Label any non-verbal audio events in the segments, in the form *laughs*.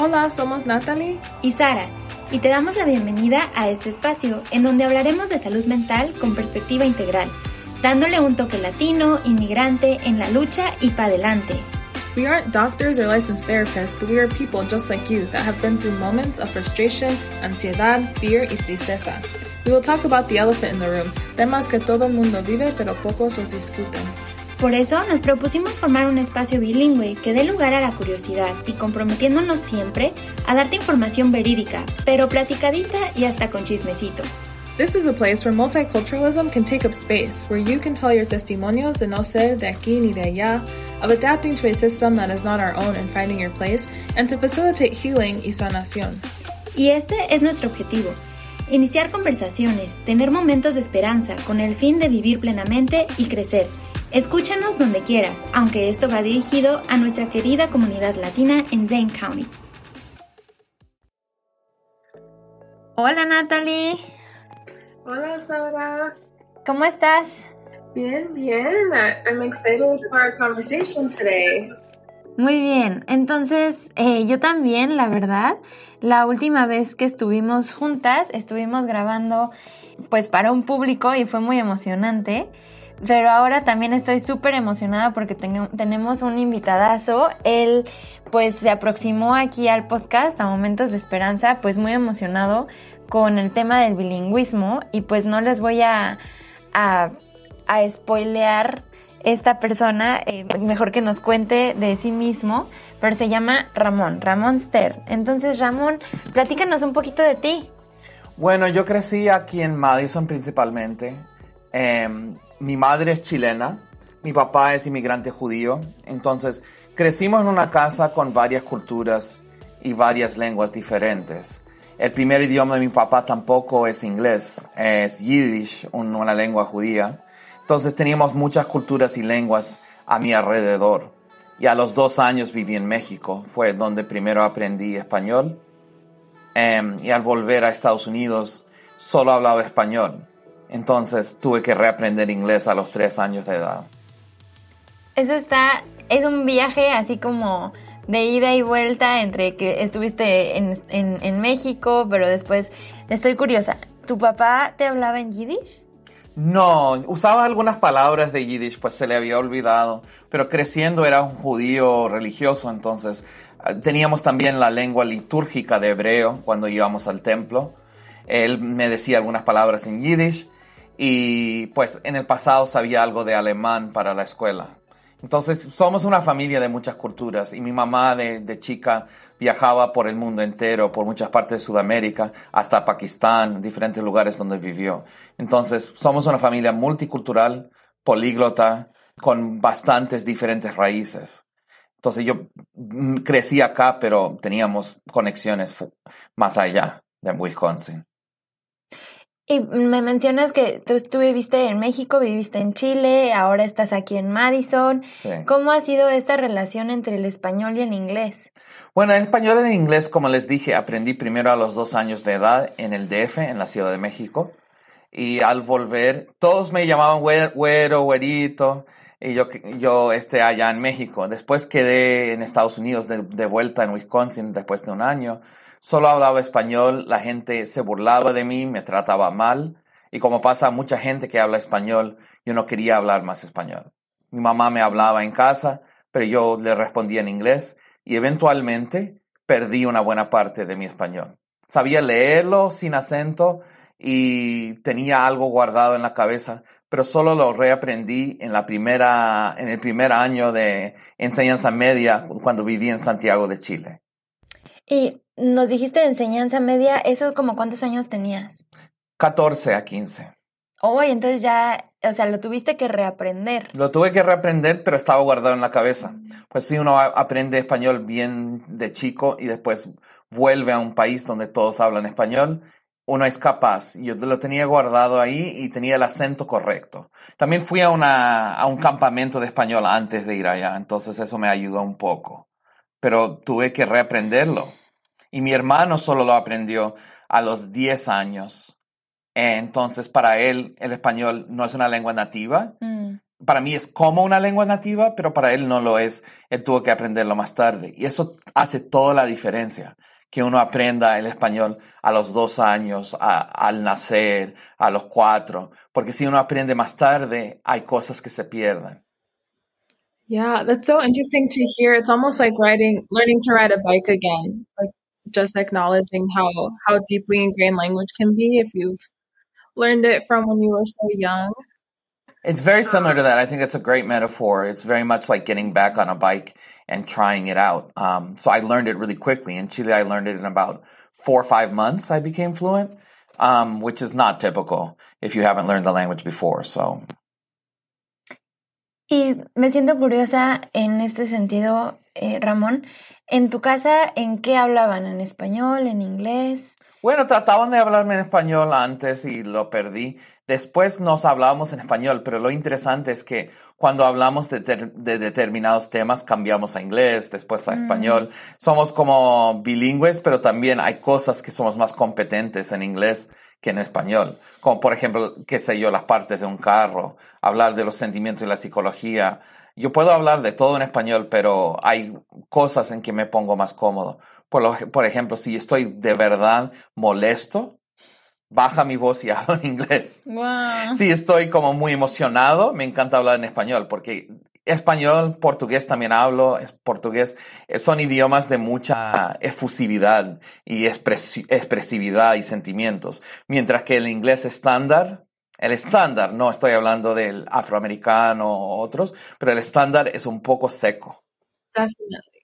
Hola, somos Natalie y Sara, y te damos la bienvenida a este espacio en donde hablaremos de salud mental con perspectiva integral, dándole un toque latino, inmigrante, en la lucha y para adelante. We aren't doctors or licensed therapists, but we are people just like you that have been through moments of frustration, ansiedad, fear y tristeza. We will talk about the elephant in the room, temas que todo el mundo vive pero pocos los discuten. Por eso nos propusimos formar un espacio bilingüe que dé lugar a la curiosidad y comprometiéndonos siempre a darte información verídica, pero platicadita y hasta con chismecito. This is a place where multiculturalism can take up space, where you can tell your testimonios de no ser de aquí ni de allá, of adapting to a system that is not our own and finding your place, and to facilitate healing y sanación. Y este es nuestro objetivo. Iniciar conversaciones, tener momentos de esperanza con el fin de vivir plenamente y crecer. Escúchanos donde quieras, aunque esto va dirigido a nuestra querida comunidad latina en Dane County. Hola Natalie. Hola, Sara. ¿Cómo estás? Bien, bien. I'm excited for our conversation today. Muy bien, entonces eh, yo también, la verdad, la última vez que estuvimos juntas, estuvimos grabando pues para un público y fue muy emocionante, pero ahora también estoy súper emocionada porque tenemos un invitadazo, él pues se aproximó aquí al podcast a Momentos de Esperanza, pues muy emocionado con el tema del bilingüismo y pues no les voy a, a, a spoilear esta persona, eh, mejor que nos cuente de sí mismo, pero se llama Ramón, Ramón Ster. Entonces, Ramón, platícanos un poquito de ti. Bueno, yo crecí aquí en Madison principalmente. Em, mi madre es chilena, mi papá es inmigrante judío, entonces crecimos en una casa con varias culturas y varias lenguas diferentes. El primer idioma de mi papá tampoco es inglés, es yiddish, una lengua judía. Entonces teníamos muchas culturas y lenguas a mi alrededor. Y a los dos años viví en México, fue donde primero aprendí español. Em, y al volver a Estados Unidos solo hablaba español. Entonces tuve que reaprender inglés a los tres años de edad. Eso está, es un viaje así como de ida y vuelta entre que estuviste en, en, México, pero después estoy curiosa. ¿Tu papá te hablaba en yiddish? No, usaba algunas palabras de yiddish, pues se le había olvidado, pero creciendo era un judío religioso, entonces ah, teníamos también la lengua litúrgica de hebreo cuando íbamos al templo. Él me decía algunas palabras en yiddish y pues en el pasado sabía algo de alemán para la escuela. Entonces, somos una familia de muchas culturas y mi mamá de, chica viajaba por el mundo entero, por muchas partes de Sudamérica, hasta Pakistán, diferentes lugares donde vivió. Entonces, somos una familia multicultural, políglota, con bastantes diferentes raíces. Entonces, yo mm, crecí acá, pero teníamos conexiones más allá de Wisconsin. Y me mencionas que tú, viviste en México, viviste en Chile, ahora estás aquí en Madison. ¿Cómo ha sido esta relación entre el español y el inglés? Bueno, el español y el inglés, como les dije, aprendí primero a los dos años de edad en el DF, en la Ciudad de México. Y al volver, todos me llamaban güero, güerito, y yo, yo este, allá en México. Después quedé en Estados Unidos de, de vuelta en Wisconsin después de un año solo hablaba español, la gente se burlaba de mí, me trataba mal, y como pasa mucha gente que habla español, yo no quería hablar más español. Mi mamá me hablaba en casa, pero yo le respondía en inglés, y eventualmente perdí una buena parte de mi español. Sabía leerlo sin acento y tenía algo guardado en la cabeza, pero solo lo reaprendí en la primera, en el primer año de enseñanza media cuando viví en Santiago de Chile. Y nos dijiste de enseñanza media, ¿eso como cuántos años tenías? 14 a 15. Oh, y entonces ya, o sea, lo tuviste que reaprender. Lo tuve que reaprender, pero estaba guardado en la cabeza. Pues si uno aprende español bien de chico y después vuelve a un país donde todos hablan español, uno es capaz. Yo lo tenía guardado ahí y tenía el acento correcto. También fui a, una, a un campamento de español antes de ir allá, entonces eso me ayudó un poco. Pero tuve que reaprenderlo. Y mi hermano solo lo aprendió a los 10 años. Entonces, para él, el español no es una lengua nativa. Mm. para mí es como una lengua nativa, pero para él no lo es. Él tuvo que aprenderlo más tarde. Y eso hace toda la diferencia que uno aprenda el español a los dos años, al nacer, a los cuatro, porque si uno aprende más tarde, hay cosas que se pierden. Yeah, that's so interesting to hear. It's almost like riding, learning to ride a bike again, like just acknowledging how how deeply ingrained language can be if you've learned it from when you were so young. It's very similar to that. I think it's a great metaphor. It's very much like getting back on a bike and trying it out. Um, so I learned it really quickly. In Chile, I learned it in about four or five months. I became fluent, um, which is not typical if you haven't learned the language before. So. Y me siento curiosa en este sentido, eh, Ramón. En tu casa, ¿en qué hablaban? ¿En español? ¿En inglés? Bueno, trataban de hablarme en español antes y lo perdí. Después nos hablábamos en español, pero lo interesante es que cuando hablamos de, determinados temas cambiamos a inglés, después a mm. español. Somos como bilingües, pero también hay cosas que somos más competentes en inglés que en español. Como por ejemplo, qué sé yo, las partes de un carro, hablar de los sentimientos y la psicología. Yo puedo hablar de todo en español, pero hay cosas en que me pongo más cómodo. Por, por ejemplo, si estoy de verdad molesto, baja mi voz y *laughs* hablo en inglés. Si estoy como muy emocionado, me encanta hablar en español porque español, portugués también hablo, es portugués, eh, son idiomas de mucha efusividad y expresividad y sentimientos, mientras que el inglés estándar, el estándar, no estoy hablando del afroamericano o otros, pero el estándar es un poco seco. Definitely.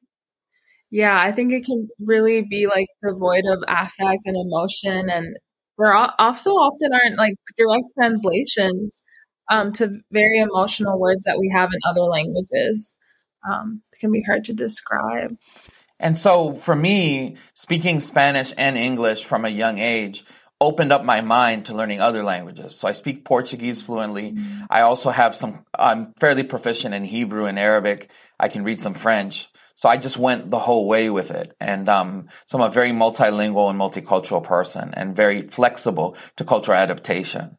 Yeah, I think it can really be like devoid of affect and emotion and we're also often aren't like direct translations um, to very emotional words that we have in other languages. Um, it can be hard to describe. And so for me, speaking Spanish and English from a young age opened up my mind to learning other languages. So I speak Portuguese fluently. Mm-hmm. I also have some, I'm fairly proficient in Hebrew and Arabic. I can read some French. So I just went the whole way with it. And um, so I'm a very multilingual and multicultural person and very flexible to cultural adaptation.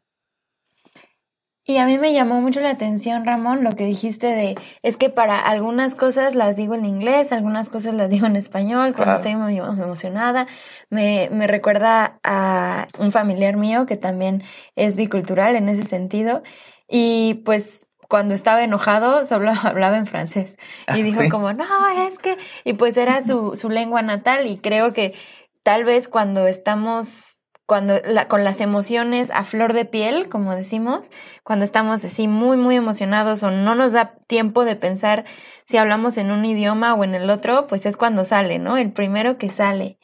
Y a mí me llamó mucho la atención, Ramón, lo que dijiste de, es que para algunas cosas las digo en inglés, algunas cosas las digo en español, cuando estoy muy emocionada. Me, me recuerda a un familiar mío que también es bicultural en ese sentido. Y pues cuando estaba enojado solo *laughs* hablaba en francés. Y ah, dijo como, no, es que, y pues era su, su lengua natal y creo que tal vez cuando estamos cuando la, con las emociones a flor de piel, como decimos, cuando estamos así muy, muy emocionados o no nos da tiempo de pensar si hablamos en un idioma o en el otro, pues es cuando sale, ¿no? El primero que sale.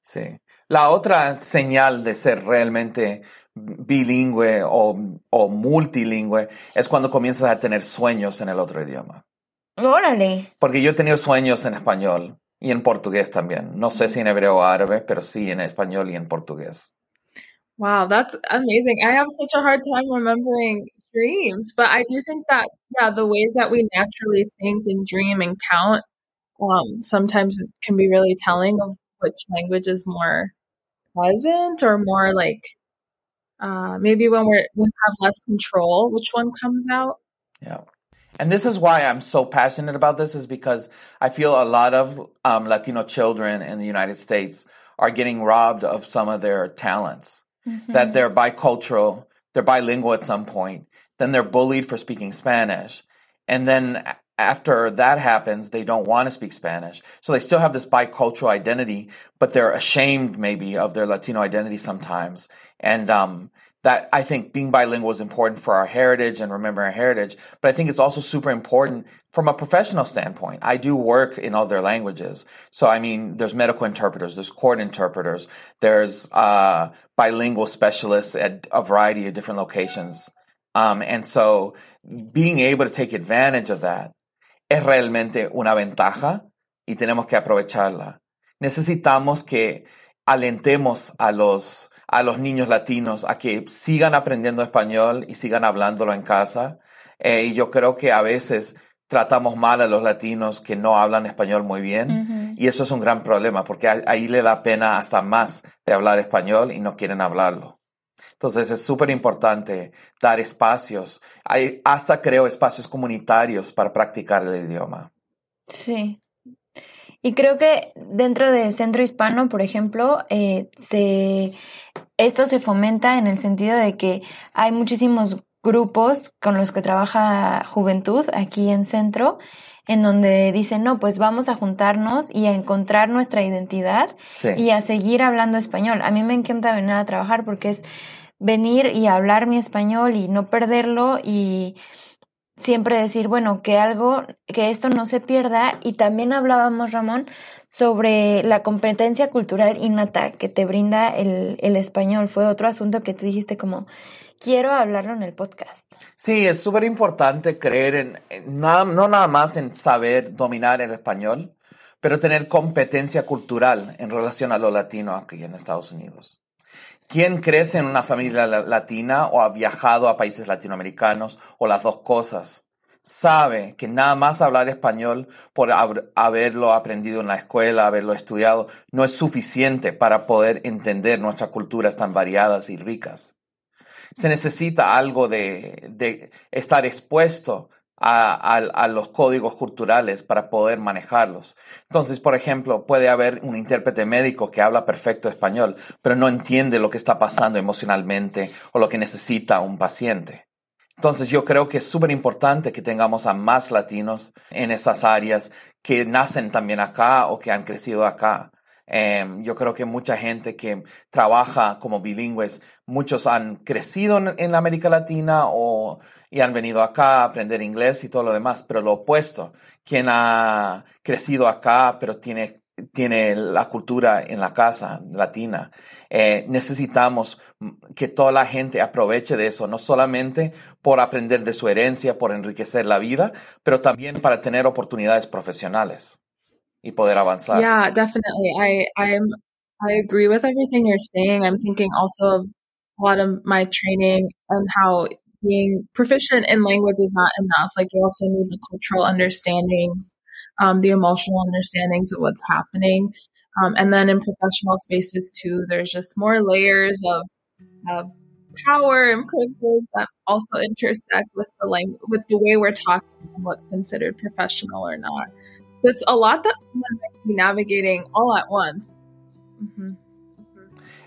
Sí. La otra señal de ser realmente bilingüe o, o multilingüe es cuando comienzas a tener sueños en el otro idioma. Órale. Porque yo he tenido sueños en español y en portugués también. No sé si en hebreo o árabe, pero sí en español y en portugués. Wow, that's amazing. I have such a hard time remembering dreams, but I do think that yeah, the ways that we naturally think and dream and count um, sometimes can be really telling of which language is more present or more like uh, maybe when we're we have less control, which one comes out. Yeah. And this is why I'm so passionate about this is because I feel a lot of um, Latino children in the United States are getting robbed of some of their talents mm-hmm. that they're bicultural, they're bilingual at some point, then they're bullied for speaking Spanish. And then after that happens, they don't want to speak Spanish. So they still have this bicultural identity, but they're ashamed maybe of their Latino identity sometimes. And um, that I think being bilingual is important for our heritage and remembering our heritage, but I think it's also super important from a professional standpoint. I do work in other languages. So, I mean, there's medical interpreters, there's court interpreters, there's uh, bilingual specialists at a variety of different locations. Um, and so being able to take advantage of that es realmente una ventaja y tenemos que aprovecharla. Necesitamos que alentemos a los a los niños latinos a que sigan aprendiendo español y sigan hablándolo en casa. Eh, y yo creo que a veces tratamos mal a los latinos que no hablan español muy bien y eso es un gran problema porque ahí le da pena hasta más de hablar español y no quieren hablarlo. Entonces es súper importante dar espacios. Hay hasta creo espacios comunitarios para practicar el idioma. Sí. Y creo que dentro de Centro Hispano, por ejemplo, eh, se, esto se fomenta en el sentido de que hay muchísimos grupos con los que trabaja Juventud aquí en Centro, en donde dicen, no, pues vamos a juntarnos y a encontrar nuestra identidad y a seguir hablando español. A mí me encanta venir a trabajar porque es venir y hablar mi español y no perderlo y siempre decir, bueno, que algo, que esto no se pierda. Y también hablábamos, Ramón, sobre la competencia cultural innata que te brinda el, el español. Fue otro asunto que tú dijiste como, quiero hablarlo en el podcast. Sí, es súper importante creer en, nada, no nada más en saber dominar el español, pero tener competencia cultural en relación a lo latino aquí en Estados Unidos. ¿Quién crece en una familia latina o ha viajado a países latinoamericanos o las dos cosas? Sabe que nada más hablar español por haberlo aprendido en la escuela, haberlo estudiado, no es suficiente para poder entender nuestras culturas tan variadas y ricas. Se necesita algo de, estar expuesto a, los códigos culturales para poder manejarlos. Entonces, por ejemplo, puede haber un intérprete médico que habla perfecto español, pero no entiende lo que está pasando emocionalmente o lo que necesita un paciente. Entonces, yo creo que es súper importante que tengamos a más latinos en esas áreas que nacen también acá o que han crecido acá. Em, yo creo que mucha gente que trabaja como bilingües, muchos han crecido en, en América Latina o y han venido acá a aprender inglés y todo lo demás, pero lo opuesto, quien ha crecido acá pero tiene, tiene la cultura en la casa latina. Eh, necesitamos que toda la gente aproveche de eso, no solamente por aprender de su herencia, por enriquecer la vida, pero también para tener oportunidades profesionales y poder avanzar. Yeah, definitely. I I'm I agree with everything you're saying. I'm thinking also of a lot of my training and how being proficient in language is not enough. Like you also need the cultural understandings, um, the emotional understandings of what's happening. Um, and then in professional spaces too, there's just more layers of, of power and privilege that also intersect with the language, with the way we're talking and what's considered professional or not. So it's a lot that someone might be navigating all at once. Mm-hmm.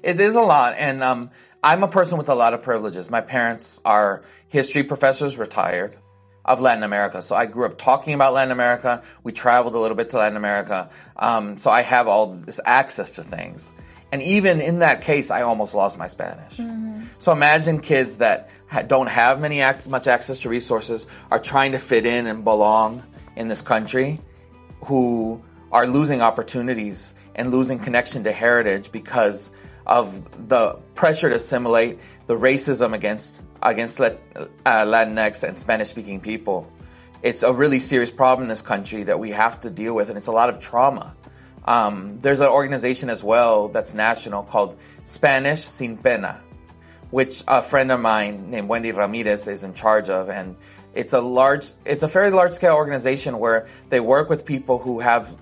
It is a lot, and um, I'm a person with a lot of privileges. My parents are history professors, retired of Latin America. So I grew up talking about Latin America. We traveled a little bit to Latin America. Um, so I have all this access to things. And even in that case, I almost lost my Spanish. Mm-hmm. So imagine kids that don't have many much access to resources, are trying to fit in and belong in this country, who are losing opportunities and losing connection to heritage because of the pressure to assimilate, the racism against against uh, Latinx and Spanish speaking people. It's a really serious problem in this country that we have to deal with, and it's a lot of trauma. Um, there's an organization as well that's national called Spanish Sin Pena, which a friend of mine named Wendy Ramirez is in charge of, and it's a large, it's a fairly large scale organization where they work with people who have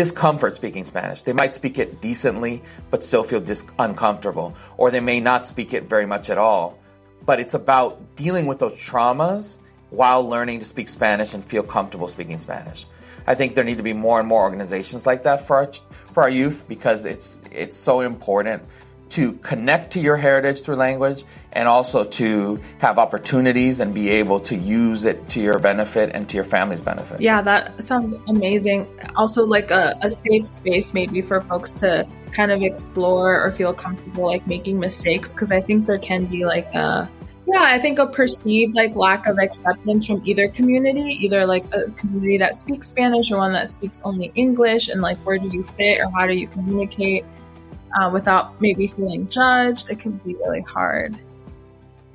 discomfort speaking Spanish. They might speak it decently, but still feel dis- uncomfortable, or they may not speak it very much at all. But it's about dealing with those traumas while learning to speak Spanish and feel comfortable speaking Spanish. I think there need to be more and more organizations like that for our, for our youth because it's it's so important to connect to your heritage through language and also to have opportunities and be able to use it to your benefit and to your family's benefit. Yeah, that sounds amazing. Also, like a, a safe space maybe for folks to kind of explore or feel comfortable like making mistakes because I think there can be like a yeah, I think a perceived like lack of acceptance from either community, either like a community that speaks Spanish or one that speaks only English, and like where do you fit or how do you communicate? Uh, without maybe feeling judged. It can be really hard.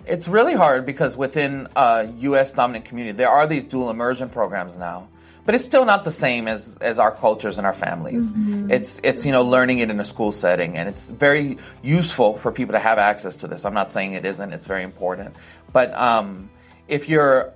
It's really hard because within a U.S. dominant community, there are these dual immersion programs now, but it's still not the same as, as our cultures and our families. Mm-hmm. It's it's you know learning it in a school setting, and it's very useful for people to have access to this. I'm not saying it isn't; it's very important. But um, if you're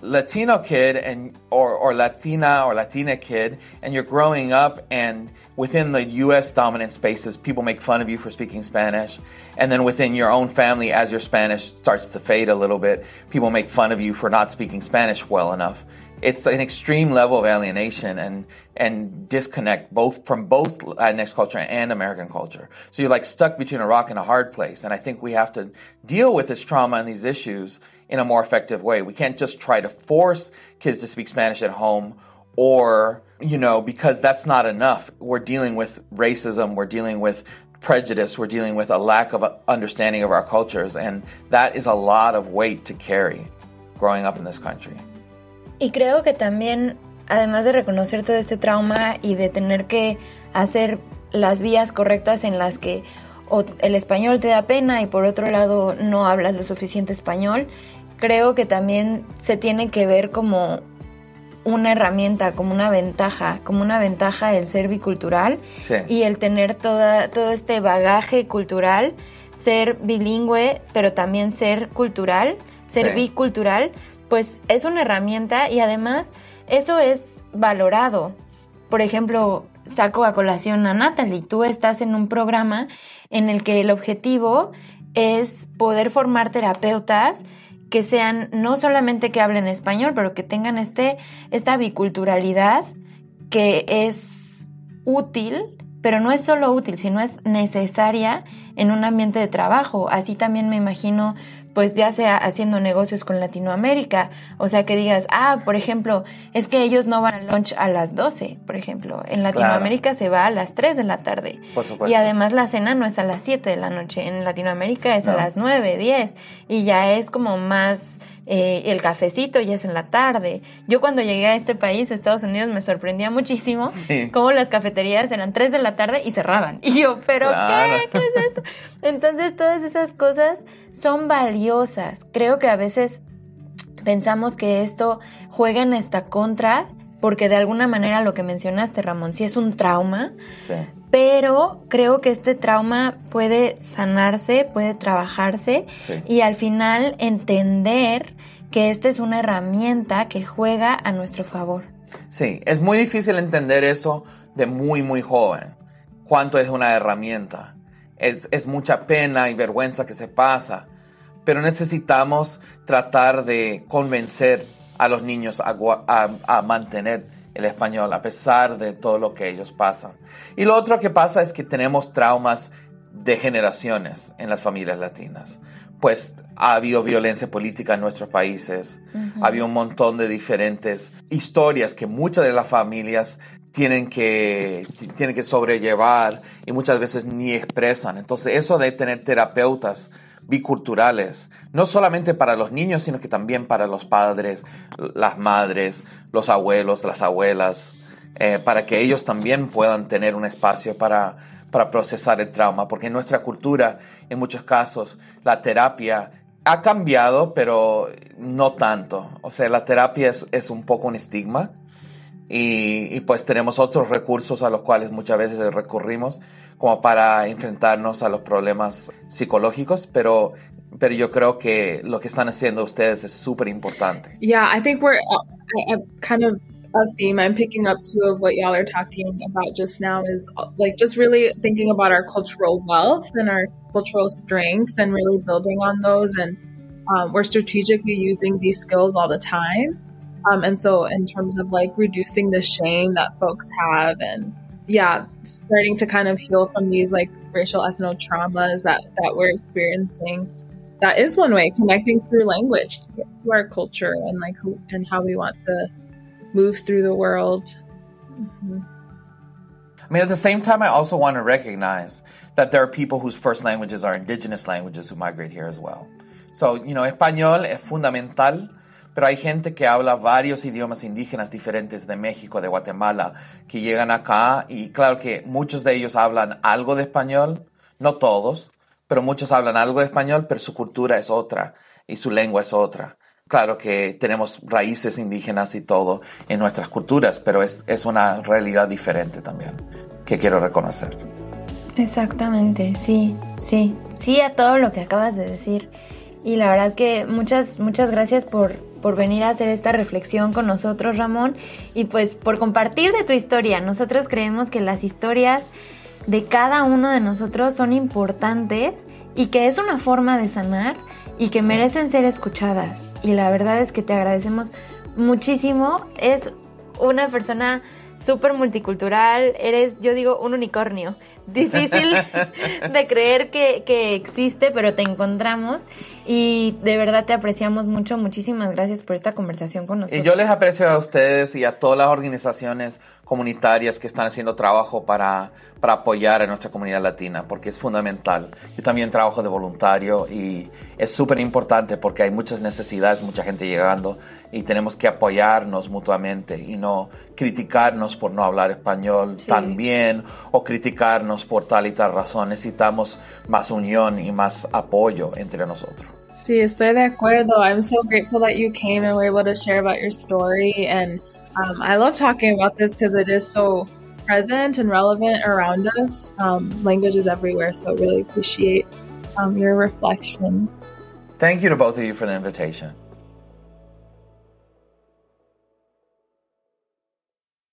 Latino kid and or, or Latina or Latina kid and you're growing up and within the US dominant spaces people make fun of you for speaking Spanish and then within your own family as your Spanish starts to fade a little bit people make fun of you for not speaking Spanish well enough it's an extreme level of alienation and and disconnect both from both Latinx culture and American culture. So you're like stuck between a rock and a hard place. And I think we have to deal with this trauma and these issues in a more effective way. We can't just try to force kids to speak Spanish at home or, you know, because that's not enough. We're dealing with racism, we're dealing with prejudice, we're dealing with a lack of understanding of our cultures, and that is a lot of weight to carry growing up in this country. Y creo que también, además de reconocer todo este trauma y de tener que hacer las vías correctas en las que el español te da pena y por otro lado no hablas lo suficiente español, creo que también se tiene que ver como una herramienta, como una ventaja, como una ventaja el ser bicultural y el tener toda, todo este bagaje cultural, ser bilingüe, pero también ser cultural, ser bicultural, pues es una herramienta y además eso es valorado. Por ejemplo, saco a colación a Natalie, tú estás en un programa en el que el objetivo es poder formar terapeutas que sean no solamente que hablen español, pero que tengan este, esta biculturalidad que es útil, pero no es solo útil, sino es necesaria en un ambiente de trabajo. Así también me imagino pues ya sea haciendo negocios con Latinoamérica, o sea que digas, ah, por ejemplo, es que ellos no van al lunch a las 12, por ejemplo, en Latinoamérica se va a las 3 de la tarde. Por supuesto. Y además la cena no es a las 7 de la noche, en Latinoamérica es a las 9, 10, y ya es como más... Eh, el cafecito ya es en la tarde. Yo cuando llegué a este país, Estados Unidos, me sorprendía muchísimo cómo las cafeterías eran 3 de la tarde y cerraban. Y yo, ¿pero qué? ¿Qué es esto? Entonces todas esas cosas son valiosas. Creo que a veces pensamos que esto juega en esta contra, porque de alguna manera lo que mencionaste, Ramón, sí es un trauma, pero creo que este trauma puede sanarse, puede trabajarse y al final entender que esta es una herramienta que juega a nuestro favor. Sí, es muy difícil entender eso de muy, muy joven. Cuánto es una herramienta es, mucha pena y vergüenza que se pasa, pero necesitamos tratar de convencer a los niños a, mantener el español a pesar de todo lo que ellos pasan. Y lo otro que pasa es que tenemos traumas de generaciones en las familias latinas. Pues ha habido violencia política en nuestros países, ha habido un montón de diferentes historias que muchas de las familias tienen que, tienen que sobrellevar y muchas veces ni expresan. Entonces, eso de tener terapeutas biculturales, no solamente para los niños, sino que también para los padres, las madres, los abuelos, las abuelas, eh, para que ellos también puedan tener un espacio para, para procesar el trauma, porque en nuestra cultura, en muchos casos, la terapia ha cambiado, pero no tanto. O sea, la terapia es, es un poco un estigma y, pues tenemos otros recursos a los cuales muchas veces recurrimos como para enfrentarnos a los problemas psicológicos, pero pero yo creo que lo que están haciendo ustedes es súper importante. Yeah, I think we're uh, I, kind of a theme I'm picking up too of what y'all are talking about just now is like just really thinking about our cultural wealth and our cultural strengths and really building on those and um, we're strategically using these skills all the time Um, and so, in terms of like reducing the shame that folks have, and yeah, starting to kind of heal from these like racial ethno traumas that that we're experiencing, that is one way connecting through language to, our culture and like who, and how we want to move through the world. Mm-hmm. I mean, at the same time, I also want to recognize that there are people whose first languages are indigenous languages who migrate here as well. So, you know, español es fundamental pero hay gente que habla varios idiomas indígenas diferentes de México, de Guatemala, que llegan acá y claro que muchos de ellos hablan algo de español, no todos, pero muchos hablan algo de español, pero su cultura es otra y su lengua es otra. Claro que tenemos raíces indígenas y todo en nuestras culturas, pero es, es una realidad diferente también que quiero reconocer. Exactamente, sí, sí, sí a todo lo que acabas de decir. Y la verdad que muchas, muchas gracias por, por venir a hacer esta reflexión con nosotros, Ramón, y pues por compartir de tu historia. Nosotros creemos que las historias de cada uno de nosotros son importantes y que es una forma de sanar y que merecen ser escuchadas. Y la verdad es que te agradecemos muchísimo. Es una persona súper multicultural, eres, yo digo, un unicornio. Difícil *laughs* de creer que, que, existe, pero te encontramos y de verdad te apreciamos mucho. Muchísimas gracias por esta conversación con nosotros. Y yo les aprecio a ustedes y a todas las organizaciones comunitarias que están haciendo trabajo para, para apoyar a nuestra comunidad latina, porque es fundamental. Yo también trabajo de voluntario y es súper importante porque hay muchas necesidades, mucha gente llegando y tenemos que apoyarnos mutuamente y no criticarnos por no hablar español sí. tan bien o criticarnos por tal y tal razón. Necesitamos más unión y más apoyo entre nosotros. Sí, estoy de acuerdo. I'm so grateful that you came and were able to share about your story. And um, I love talking about this because it is so present and relevant around us. Um, language is everywhere, so I really appreciate um, your reflections. Thank you to both of you for the invitation.